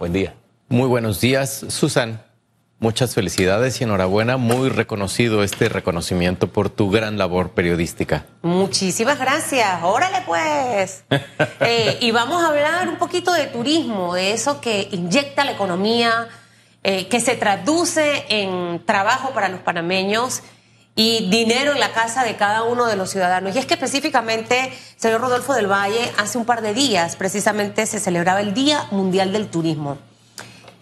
Buen día. Muy buenos días, Susan. Muchas felicidades y enhorabuena. Muy reconocido este reconocimiento por tu gran labor periodística. Muchísimas gracias. Órale pues. Eh, y vamos a hablar un poquito de turismo, de eso que inyecta la economía, eh, que se traduce en trabajo para los panameños y dinero en la casa de cada uno de los ciudadanos. Y es que específicamente, señor Rodolfo del Valle, hace un par de días precisamente se celebraba el Día Mundial del Turismo.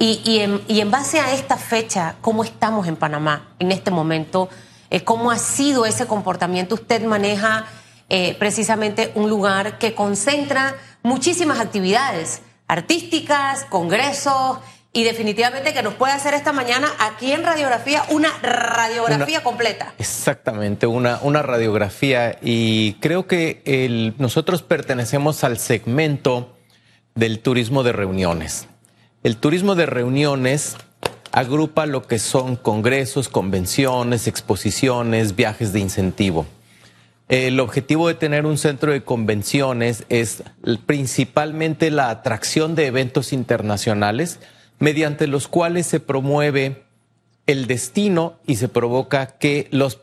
Y, en, base a esta fecha, ¿cómo estamos en Panamá en este momento? Eh, ¿Cómo ha sido ese comportamiento? Usted maneja eh, precisamente un lugar que concentra muchísimas actividades artísticas, congresos, y definitivamente que nos puede hacer esta mañana aquí en radiografía una radiografía completa. Exactamente, una, una radiografía y creo que el, nosotros pertenecemos al segmento del turismo de reuniones. El turismo de reuniones agrupa lo que son congresos, convenciones, exposiciones, viajes de incentivo. El objetivo de tener un centro de convenciones es principalmente la atracción de eventos internacionales, mediante los cuales se promueve el destino y se provoca que los,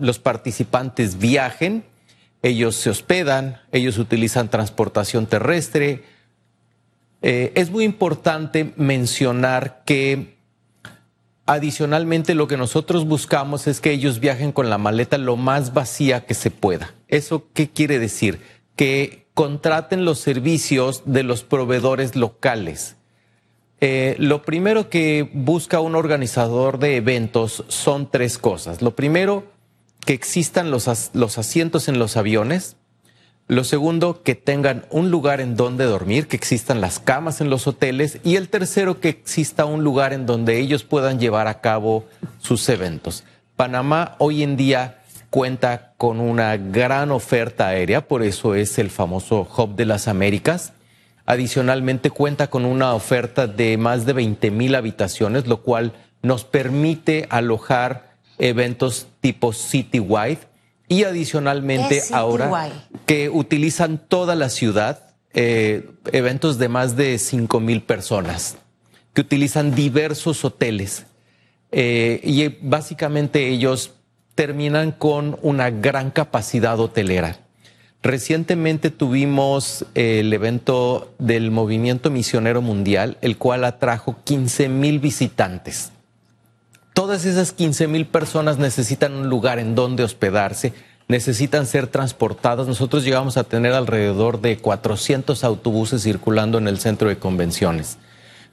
los participantes viajen, ellos se hospedan, ellos utilizan transportación terrestre. Eh, es muy importante mencionar que adicionalmente lo que nosotros buscamos es que ellos viajen con la maleta lo más vacía que se pueda. ¿Eso qué quiere decir? Que contraten los servicios de los proveedores locales eh, lo primero que busca un organizador de eventos son tres cosas. Lo primero, que existan los, asientos en los aviones. Lo segundo, que tengan un lugar en donde dormir, que existan las camas en los hoteles. Y el tercero, que exista un lugar en donde ellos puedan llevar a cabo sus eventos. Panamá hoy en día cuenta con una gran oferta aérea, por eso es el famoso Hub de las Américas. Adicionalmente cuenta con una oferta de más de 20 mil habitaciones, lo cual nos permite alojar eventos tipo citywide y adicionalmente ahora que utilizan toda la ciudad, eh, eventos de más de 5 mil personas, que utilizan diversos hoteles eh, y básicamente ellos terminan con una gran capacidad hotelera. Recientemente tuvimos el evento del Movimiento Misionero Mundial, el cual atrajo 15 mil visitantes. Todas esas 15 mil personas necesitan un lugar en donde hospedarse, necesitan ser transportadas. Nosotros llegamos a tener alrededor de 400 autobuses circulando en el centro de convenciones.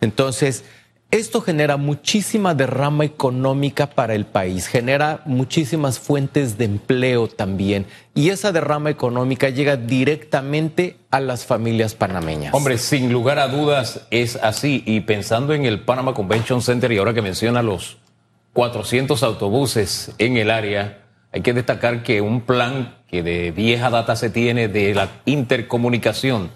Entonces, esto genera muchísima derrama económica para el país, genera muchísimas fuentes de empleo también y esa derrama económica llega directamente a las familias panameñas. Hombre, sin lugar a dudas es así y pensando en el Panama Convention Center y ahora que menciona los 400 autobuses en el área, hay que destacar que un plan que de vieja data se tiene de la intercomunicación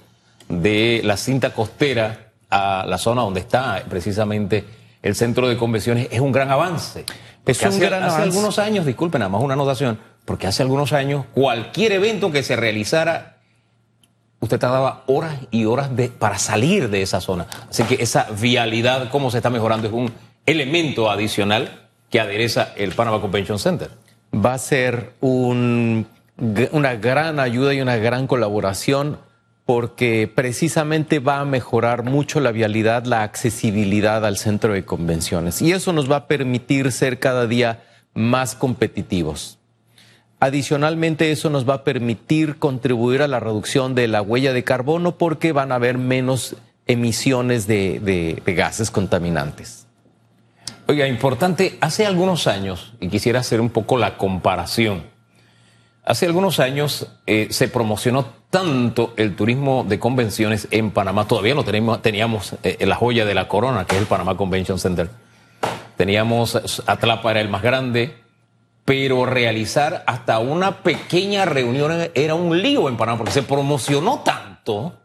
de la cinta costera a la zona donde está precisamente el centro de convenciones es un gran avance. Es un hace, gran hace algunos años, disculpen, nada más una anotación, porque hace algunos años cualquier evento que se realizara, usted tardaba horas y horas de, para salir de esa zona. Así que esa vialidad, cómo se está mejorando, es un elemento adicional que adereza el Panama Convention Center. Va a ser un, una gran ayuda y una gran colaboración porque precisamente va a mejorar mucho la vialidad, la accesibilidad al centro de convenciones. Y eso nos va a permitir ser cada día más competitivos. Adicionalmente, eso nos va a permitir contribuir a la reducción de la huella de carbono porque van a haber menos emisiones de, gases contaminantes. Oiga, importante, hace algunos años, y quisiera hacer un poco la comparación, hace algunos años eh, se promocionó tanto el turismo de convenciones en Panamá. Todavía no teníamos, teníamos eh, la joya de la corona, que es el Panamá Convention Center. Teníamos, Atlapa era el más grande, pero realizar hasta una pequeña reunión era un lío en Panamá, porque se promocionó tanto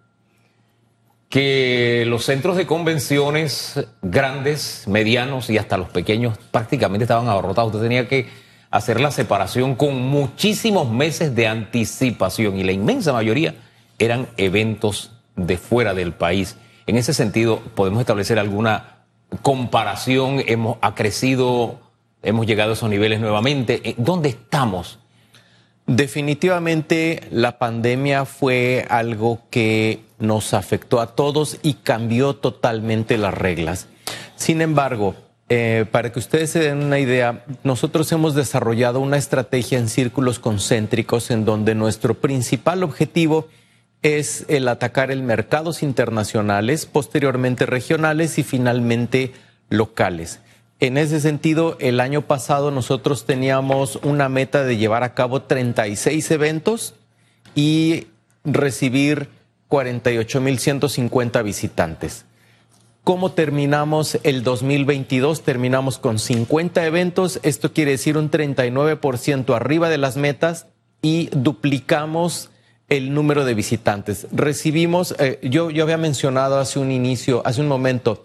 que los centros de convenciones grandes, medianos y hasta los pequeños prácticamente estaban abarrotados. Usted tenía que hacer la separación con muchísimos meses de anticipación y la inmensa mayoría eran eventos de fuera del país. En ese sentido, ¿podemos establecer alguna comparación? ¿Hemos, ¿Ha crecido? ¿Hemos llegado a esos niveles nuevamente? ¿Dónde estamos? Definitivamente la pandemia fue algo que nos afectó a todos y cambió totalmente las reglas. Sin embargo, eh, para que ustedes se den una idea, nosotros hemos desarrollado una estrategia en círculos concéntricos en donde nuestro principal objetivo es el atacar el mercados internacionales, posteriormente regionales y finalmente locales. En ese sentido, el año pasado nosotros teníamos una meta de llevar a cabo 36 eventos y recibir 48.150 visitantes. ¿Cómo terminamos el 2022? Terminamos con 50 eventos, esto quiere decir un 39% arriba de las metas y duplicamos el número de visitantes. Recibimos, eh, yo, yo había mencionado hace un inicio, hace un momento,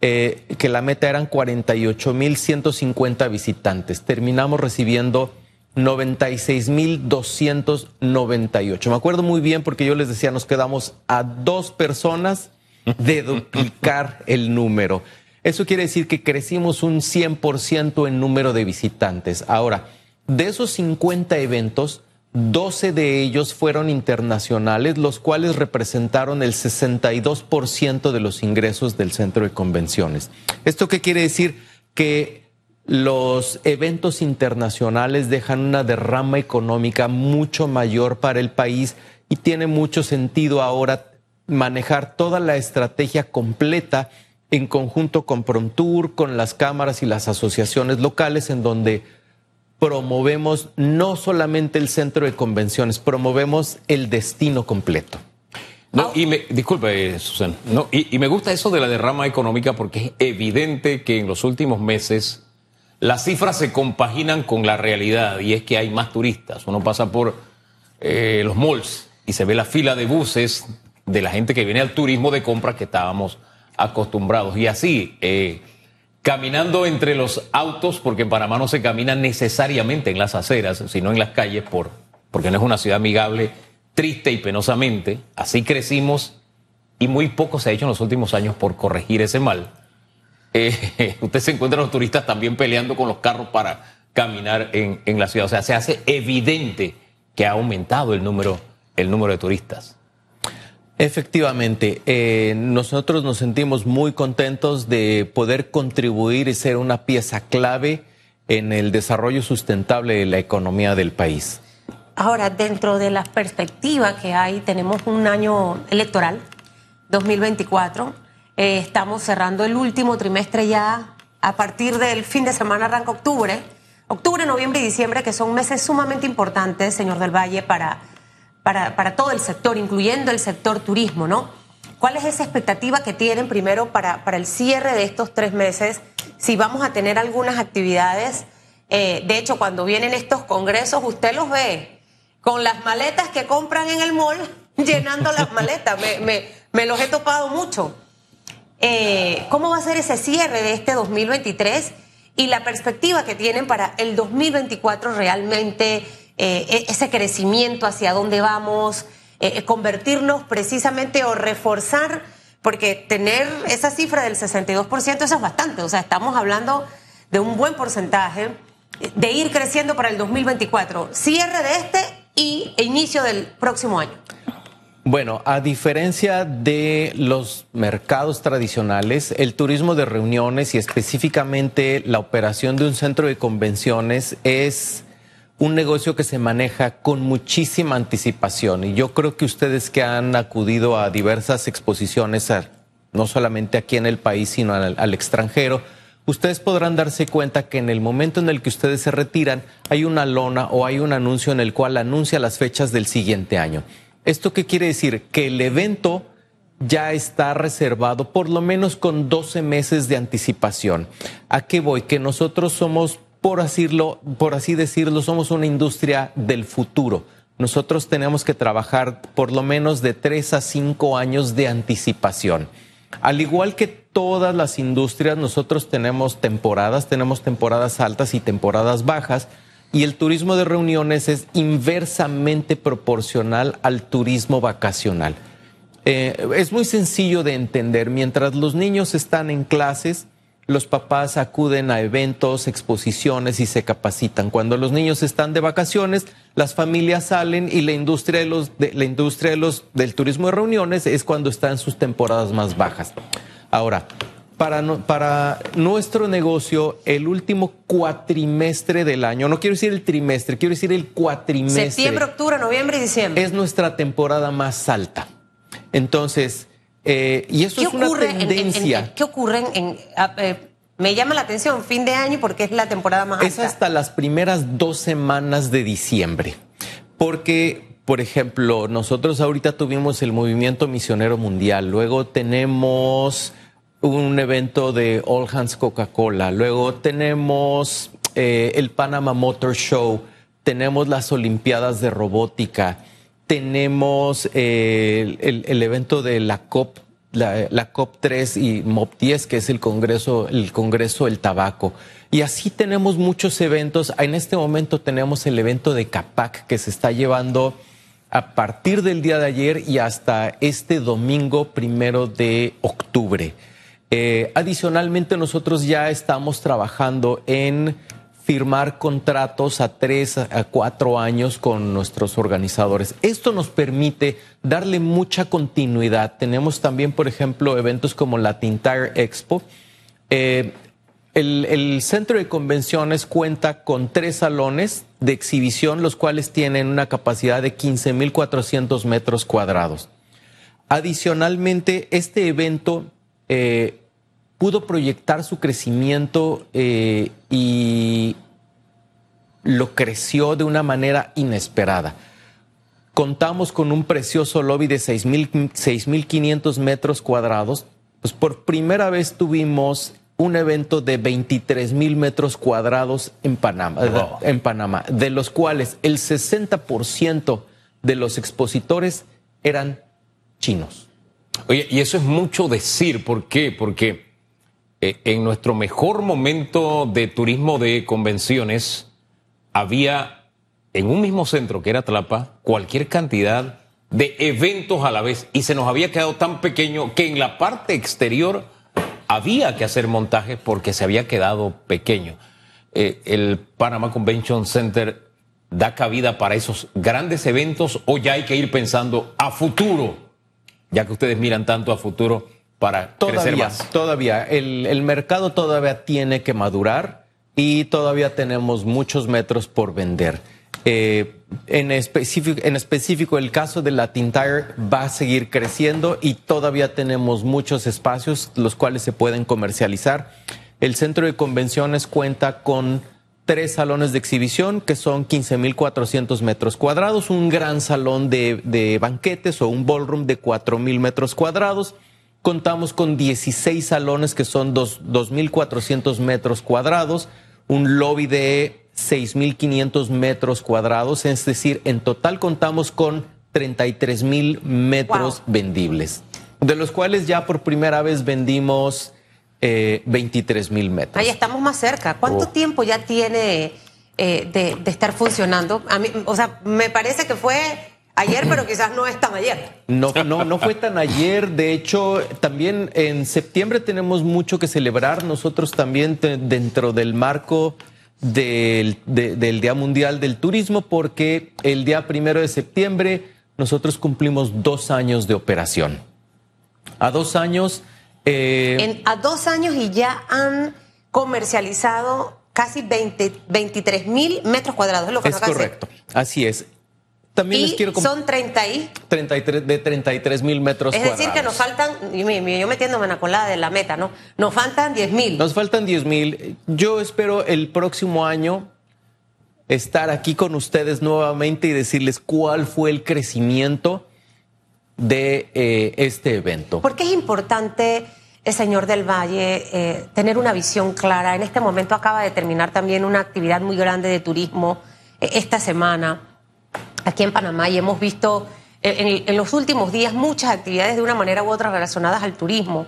eh, que la meta eran 48.150 visitantes. Terminamos recibiendo 96.298. Me acuerdo muy bien porque yo les decía, nos quedamos a dos personas de duplicar el número. Eso quiere decir que crecimos un 100% en número de visitantes. Ahora, de esos 50 eventos, 12 de ellos fueron internacionales, los cuales representaron el 62% de los ingresos del centro de convenciones. ¿Esto qué quiere decir? Que los eventos internacionales dejan una derrama económica mucho mayor para el país y tiene mucho sentido ahora manejar toda la estrategia completa en conjunto con Prontour, con las cámaras y las asociaciones locales, en donde promovemos no solamente el centro de convenciones, promovemos el destino completo. No, y me, disculpe, Susana, no, y, y, me gusta eso de la derrama económica porque es evidente que en los últimos meses las cifras se compaginan con la realidad y es que hay más turistas. Uno pasa por eh, los malls y se ve la fila de buses de la gente que viene al turismo de compras que estábamos acostumbrados. Y así, eh, caminando entre los autos, porque en Panamá no se camina necesariamente en las aceras, sino en las calles, por, porque no es una ciudad amigable, triste y penosamente. Así crecimos y muy poco se ha hecho en los últimos años por corregir ese mal. Eh, usted se encuentra los turistas también peleando con los carros para caminar en, en la ciudad. O sea, se hace evidente que ha aumentado el número, el número de turistas. Efectivamente, eh, nosotros nos sentimos muy contentos de poder contribuir y ser una pieza clave en el desarrollo sustentable de la economía del país. Ahora, dentro de las perspectivas que hay, tenemos un año electoral, 2024. Eh, estamos cerrando el último trimestre ya. A partir del fin de semana arranca octubre. Octubre, noviembre y diciembre, que son meses sumamente importantes, señor del Valle, para para, para todo el sector, incluyendo el sector turismo, ¿no? ¿Cuál es esa expectativa que tienen primero para, para el cierre de estos tres meses? Si vamos a tener algunas actividades. Eh, de hecho, cuando vienen estos congresos, usted los ve con las maletas que compran en el mall, llenando las maletas. Me, me, me los he topado mucho. Eh, ¿Cómo va a ser ese cierre de este 2023 y la perspectiva que tienen para el 2024 realmente? Eh, e-, ese crecimiento hacia dónde vamos, eh, eh, convertirnos precisamente o reforzar, porque tener esa cifra del 62% eso es bastante, o sea, estamos hablando de un buen porcentaje de ir creciendo para el 2024, cierre de este y inicio del próximo año. Bueno, a diferencia de los mercados tradicionales, el turismo de reuniones y específicamente la operación de un centro de convenciones es un negocio que se maneja con muchísima anticipación y yo creo que ustedes que han acudido a diversas exposiciones, no solamente aquí en el país, sino al, extranjero, ustedes podrán darse cuenta que en el momento en el que ustedes se retiran hay una lona o hay un anuncio en el cual anuncia las fechas del siguiente año. ¿Esto qué quiere decir? Que el evento ya está reservado por lo menos con 12 meses de anticipación. ¿A qué voy? Que nosotros somos por, así decirlo, somos una industria del futuro. Nosotros tenemos que trabajar por lo menos de tres a cinco años de anticipación. Al igual que todas las industrias, nosotros tenemos temporadas, tenemos temporadas altas y temporadas bajas, y el turismo de reuniones es inversamente proporcional al turismo vacacional. Eh, es muy sencillo de entender. Mientras los niños están en clases, los papás acuden a eventos, exposiciones y se capacitan. Cuando los niños están de vacaciones, las familias salen y la industria de los, de, la industria de los, del turismo de reuniones es cuando están sus temporadas más bajas. Ahora, para, para nuestro negocio, el último cuatrimestre del año, no quiero decir el trimestre, quiero decir el cuatrimestre. Septiembre, octubre, noviembre y diciembre. Es nuestra temporada más alta. Entonces, eh, y eso es una tendencia. En, ¿Qué ocurre en, eh, me llama la atención, fin de año, porque es la temporada más alta. Es hasta las primeras dos semanas de diciembre. Porque, por ejemplo, nosotros ahorita tuvimos el movimiento misionero mundial, luego tenemos un evento de All Hands Coca-Cola, luego tenemos eh, el Panama Motor Show, tenemos las Olimpiadas de Robótica tenemos eh, el, evento de la COP, la, COP 3 y MOP 10, que es el Congreso, el Congreso del Tabaco. Y así tenemos muchos eventos. En este momento tenemos el evento de CAPAC que se está llevando a partir del día de ayer y hasta este domingo primero de octubre. Eh, adicionalmente, nosotros ya estamos trabajando en firmar contratos a tres a cuatro años con nuestros organizadores. Esto nos permite darle mucha continuidad. Tenemos también, por ejemplo, eventos como la Tire Expo. Eh, el, centro de convenciones cuenta con tres salones de exhibición, los cuales tienen una capacidad de 15.400 metros cuadrados. Adicionalmente, este evento eh, pudo proyectar su crecimiento eh, y lo creció de una manera inesperada. Contamos con un precioso lobby de 6.500 metros cuadrados. Pues por primera vez tuvimos un evento de 23.000 metros cuadrados en Panamá, en Panamá, de los cuales el 60% de los expositores eran chinos. Oye, y eso es mucho decir, ¿por qué? Porque eh, en nuestro mejor momento de turismo de convenciones había en un mismo centro que era Tlapa cualquier cantidad de eventos a la vez y se nos había quedado tan pequeño que en la parte exterior había que hacer montajes porque se había quedado pequeño. Eh, el Panama Convention Center da cabida para esos grandes eventos o ya hay que ir pensando a futuro, ya que ustedes miran tanto a futuro para todavía, crecer más? Todavía, el, el mercado todavía tiene que madurar y todavía tenemos muchos metros por vender. Eh, en, específico, en específico, el caso de la Tire va a seguir creciendo y todavía tenemos muchos espacios los cuales se pueden comercializar. El centro de convenciones cuenta con tres salones de exhibición que son 15.400 metros cuadrados, un gran salón de, de banquetes o un ballroom de 4.000 metros cuadrados Contamos con 16 salones que son 2.400 metros cuadrados, un lobby de 6.500 metros cuadrados, es decir, en total contamos con 33.000 metros vendibles, de los cuales ya por primera vez vendimos eh, 23.000 metros. Ahí estamos más cerca. ¿Cuánto oh. tiempo ya tiene eh, de, de, estar funcionando? A mí, o sea, me parece que fue ayer, pero quizás no es tan ayer. No, no, no fue tan ayer. De hecho, también en septiembre tenemos mucho que celebrar. Nosotros también dentro del marco del, del, Día Mundial del Turismo, porque el día primero de septiembre nosotros cumplimos dos años de operación. A dos años. Eh, a dos años y ya han comercializado casi 20, 23 mil metros cuadrados. Es, lo que es correcto. Así es. También les quiero son 30 y 33 de 33 mil metros Es decir, que nos faltan, yo metiéndome en la colada de la meta, ¿no? Nos faltan 10 mil. Nos faltan 10 mil. Yo espero el próximo año estar aquí con ustedes nuevamente y decirles cuál fue el crecimiento de eh, este evento. ¿Por qué es importante, el señor del Valle, eh, tener una visión clara? En este momento acaba de terminar también una actividad muy grande de turismo eh, esta semana aquí en Panamá y hemos visto en, los últimos días muchas actividades de una manera u otra relacionadas al turismo.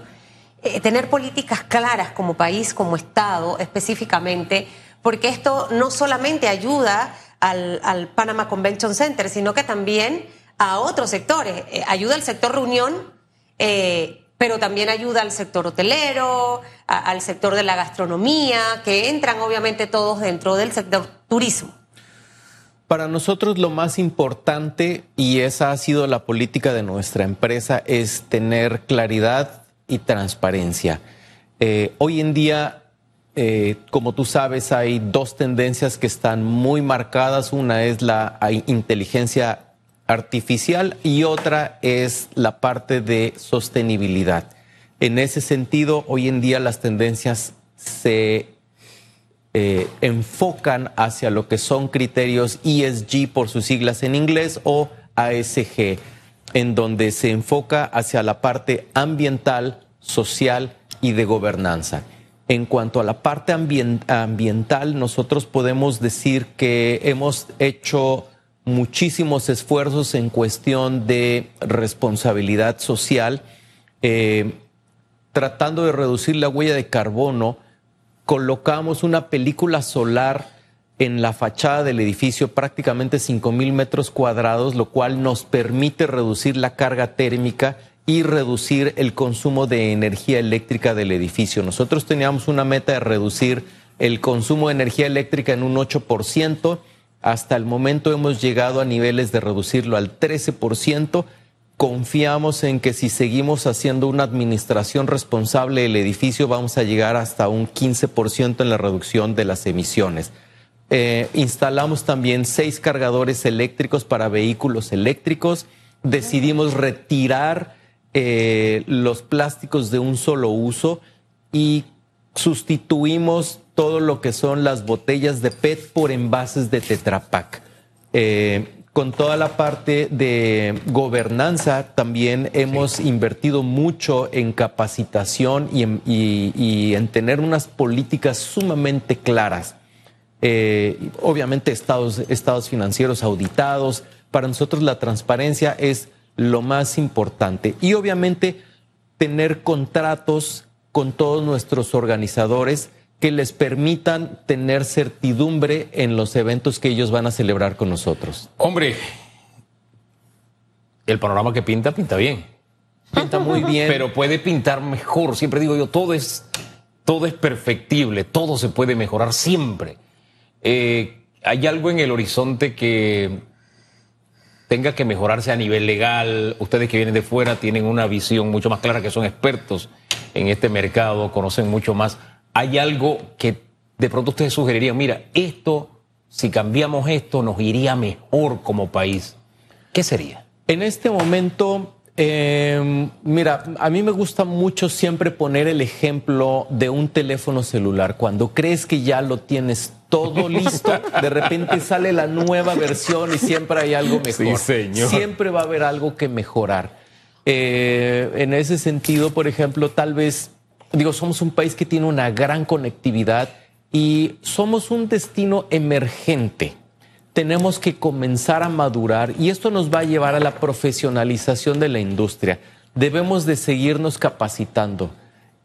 Eh, tener políticas claras como país, como Estado específicamente, porque esto no solamente ayuda al, al Panama Convention Center, sino que también a otros sectores. Eh, ayuda al sector reunión, eh, pero también ayuda al sector hotelero, al sector de la gastronomía, que entran obviamente todos dentro del sector turismo. Para nosotros lo más importante, y esa ha sido la política de nuestra empresa, es tener claridad y transparencia. Eh, hoy en día, eh, como tú sabes, hay dos tendencias que están muy marcadas. Una es la inteligencia artificial y otra es la parte de sostenibilidad. En ese sentido, hoy en día las tendencias se eh, enfocan hacia lo que son criterios ESG por sus siglas en inglés o ASG, en donde se enfoca hacia la parte ambiental, social y de gobernanza. En cuanto a la parte ambiental, nosotros podemos decir que hemos hecho muchísimos esfuerzos en cuestión de responsabilidad social, eh, tratando de reducir la huella de carbono. Colocamos una película solar en la fachada del edificio, prácticamente 5 mil metros cuadrados, lo cual nos permite reducir la carga térmica y reducir el consumo de energía eléctrica del edificio. Nosotros teníamos una meta de reducir el consumo de energía eléctrica en un 8%. Hasta el momento hemos llegado a niveles de reducirlo al 13%. Confiamos en que si seguimos haciendo una administración responsable del edificio vamos a llegar hasta un 15% en la reducción de las emisiones. Eh, instalamos también seis cargadores eléctricos para vehículos eléctricos. Decidimos retirar eh, los plásticos de un solo uso y sustituimos todo lo que son las botellas de PET por envases de Tetra Pak. Eh, con toda la parte de gobernanza, también hemos invertido mucho en capacitación y en, tener unas políticas sumamente claras. Eh, obviamente estados, estados financieros auditados. Para nosotros la transparencia es lo más importante. Y obviamente tener contratos con todos nuestros organizadores que les permitan tener certidumbre en los eventos que ellos van a celebrar con nosotros. Hombre, el panorama que pinta, pinta bien. Pinta muy bien. Pero puede pintar mejor. Siempre digo yo, todo es, todo es perfectible, todo se puede mejorar siempre. Eh, ¿Hay algo en el horizonte que tenga que mejorarse a nivel legal. Ustedes que vienen de fuera tienen una visión mucho más clara, que son expertos en este mercado, conocen mucho más. ¿Hay algo que de pronto ustedes sugerirían, mira, esto, si cambiamos esto, nos iría mejor como país? ¿Qué sería? En este momento, em, mira, a mí me gusta mucho siempre poner el ejemplo de un teléfono celular. Cuando crees que ya lo tienes todo listo, de repente sale la nueva versión y siempre hay algo mejor. Siempre va a haber algo que mejorar. Eh, en ese sentido, por ejemplo, tal vez, digo, somos un país que tiene una gran conectividad y somos un destino emergente. Tenemos que comenzar a madurar y esto nos va a llevar a la profesionalización de la industria. Debemos de seguirnos capacitando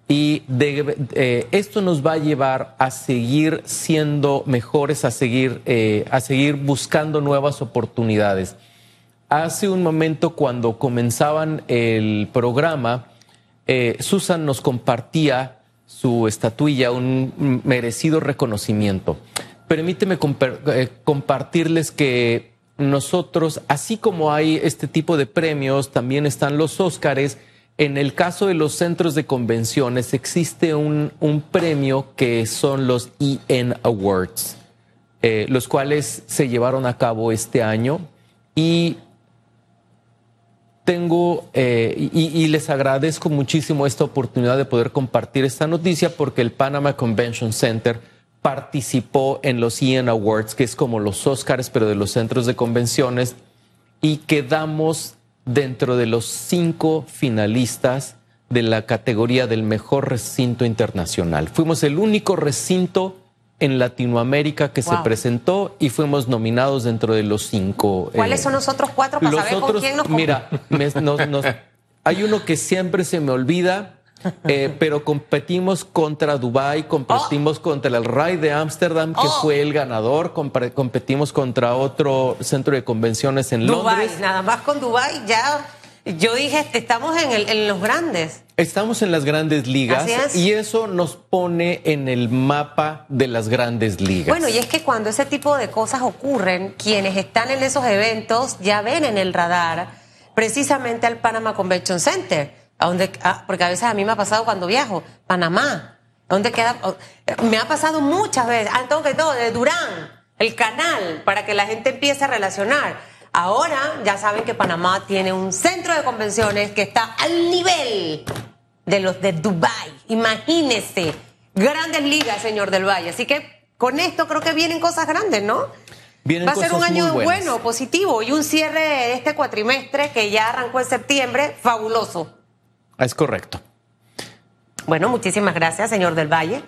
y eh, esto nos va a llevar a seguir siendo mejores, a seguir, eh, a seguir buscando nuevas oportunidades. Hace un momento cuando comenzaban el programa, eh, Susan nos compartía su estatuilla, un merecido reconocimiento. Permíteme compartirles que nosotros, así como hay este tipo de premios, también están los Óscares en el caso de los centros de convenciones existe un, premio que son los EN Awards, eh, los cuales se llevaron a cabo este año y tengo eh, y, les agradezco muchísimo esta oportunidad de poder compartir esta noticia porque el Panama Convention Center participó en los EN Awards, que es como los Oscars, pero de los centros de convenciones, y quedamos dentro de los cinco finalistas de la categoría del mejor recinto internacional. Fuimos el único recinto en Latinoamérica que se presentó y fuimos nominados dentro de los cinco. ¿Cuáles eh, son los otros cuatro para saber con quién nos Mira, hay uno que siempre se me olvida, eh, pero competimos contra Dubai, competimos Oh. contra el RAI de Ámsterdam, que Oh. fue el ganador, competimos contra otro centro de convenciones en Dubai, Londres. nada más con Dubai ya. Yo dije, estamos en, el- en los grandes. Estamos en las grandes ligas es. y eso nos pone en el mapa de las grandes ligas. Bueno, y es que cuando ese tipo de cosas ocurren, quienes están en esos eventos ya ven en el radar precisamente al Panama Convention Center, a donde, ah, porque a veces a mí me ha pasado cuando viajo, Panamá, ¿dónde queda? Oh, Me ha pasado muchas veces, ah, todo que todo, de Durán, el canal, para que la gente empiece a relacionar. Ahora ya saben que Panamá tiene un centro de convenciones que está al nivel de los de Dubai. Imagínese, grandes ligas, señor del Valle. Así que con esto creo que vienen cosas grandes, ¿no? Vienen Va a ser un año bueno, positivo y un cierre de este cuatrimestre que ya arrancó en septiembre, fabuloso. Es correcto. Bueno, muchísimas gracias, señor del Valle.